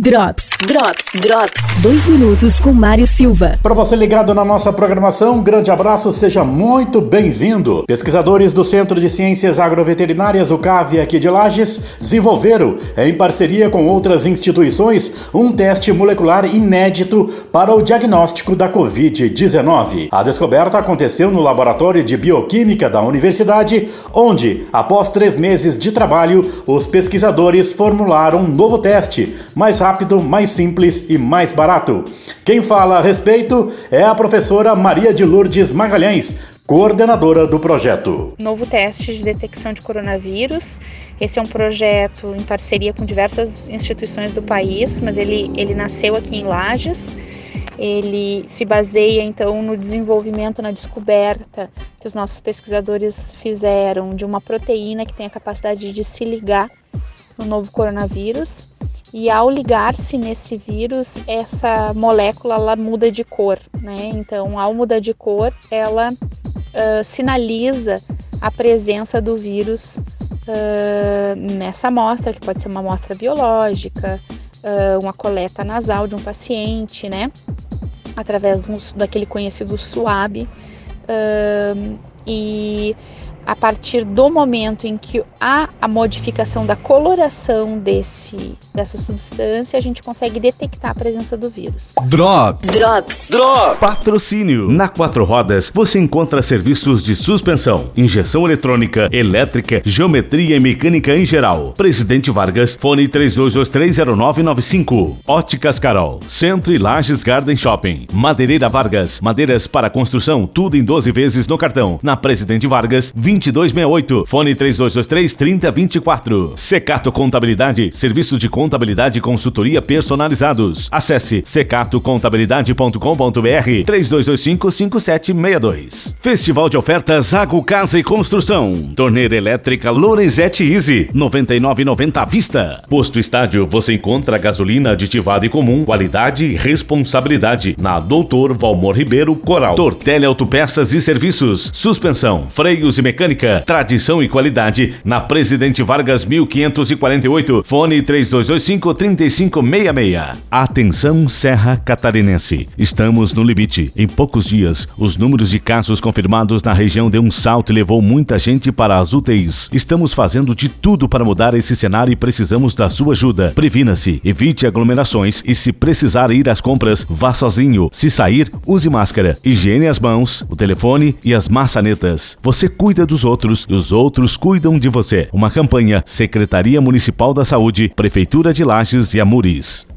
Drops, Drops, Drops. Dois minutos com Mário Silva. Para você ligado na nossa programação, um grande abraço, seja muito bem-vindo. Pesquisadores do Centro de Ciências Agroveterinárias, o CAV aqui de Lages, desenvolveram, em parceria com outras instituições, um teste molecular inédito para o diagnóstico da Covid-19. A descoberta aconteceu no Laboratório de Bioquímica da Universidade, onde, após três meses de trabalho, os pesquisadores formularam um novo teste, mais rápido, mais simples e mais barato. Quem fala a respeito é a professora Maria de Lourdes Magalhães, coordenadora do projeto. Novo teste de detecção de coronavírus. Esse é um projeto em parceria com diversas instituições do país, mas ele, ele nasceu aqui em Lages. Ele se baseia então no desenvolvimento, na descoberta que os nossos pesquisadores fizeram de uma proteína que tem a capacidade de se ligar no novo coronavírus e ao ligar-se nesse vírus, essa molécula ela muda de cor, né? Então, ao mudar de cor, ela uh, sinaliza a presença do vírus uh, nessa amostra, que pode ser uma amostra biológica, uh, uma coleta nasal de um paciente, né? Através do, daquele conhecido SUAB. e a partir do momento em que há a modificação da coloração desse, dessa substância, a gente consegue detectar a presença do vírus. Drops. Drops. Drops. Patrocínio. Na Quatro Rodas você encontra serviços de suspensão, injeção eletrônica, elétrica, geometria e mecânica em geral. Presidente Vargas, fone 32230995. Óticas Carol, Centro e Lages Garden Shopping. Madeireira Vargas, madeiras para construção, tudo em 12 vezes no cartão. Na Presidente Vargas, 20 2268. Fone 3223 3024. Secato Contabilidade, serviço de contabilidade e consultoria personalizados. Acesse secatocontabilidade.com.br 3225 5762. Festival de ofertas Água Casa e Construção. Torneira elétrica Lorenzetti Easy 99,90 à vista. Posto Estádio, você encontra gasolina aditivada e comum, qualidade e responsabilidade. Na Doutor Valmor Ribeiro Coral. Tortelli Autopeças e Serviços. Suspensão, freios e mecânica Mecânica, tradição e qualidade na Presidente Vargas 1548, fone 3225 3566. Atenção Serra Catarinense. Estamos no limite. Em poucos dias, os números de casos confirmados na região deu um salto e levou muita gente para as UTIs. Estamos fazendo de tudo para mudar esse cenário e precisamos da sua ajuda. Previna-se, evite aglomerações e se precisar ir às compras, vá sozinho. Se sair, use máscara, higiene as mãos, o telefone e as maçanetas. Você cuida dos outros e os outros cuidam de você. Uma campanha Secretaria Municipal da Saúde, Prefeitura de Lages e Amuris.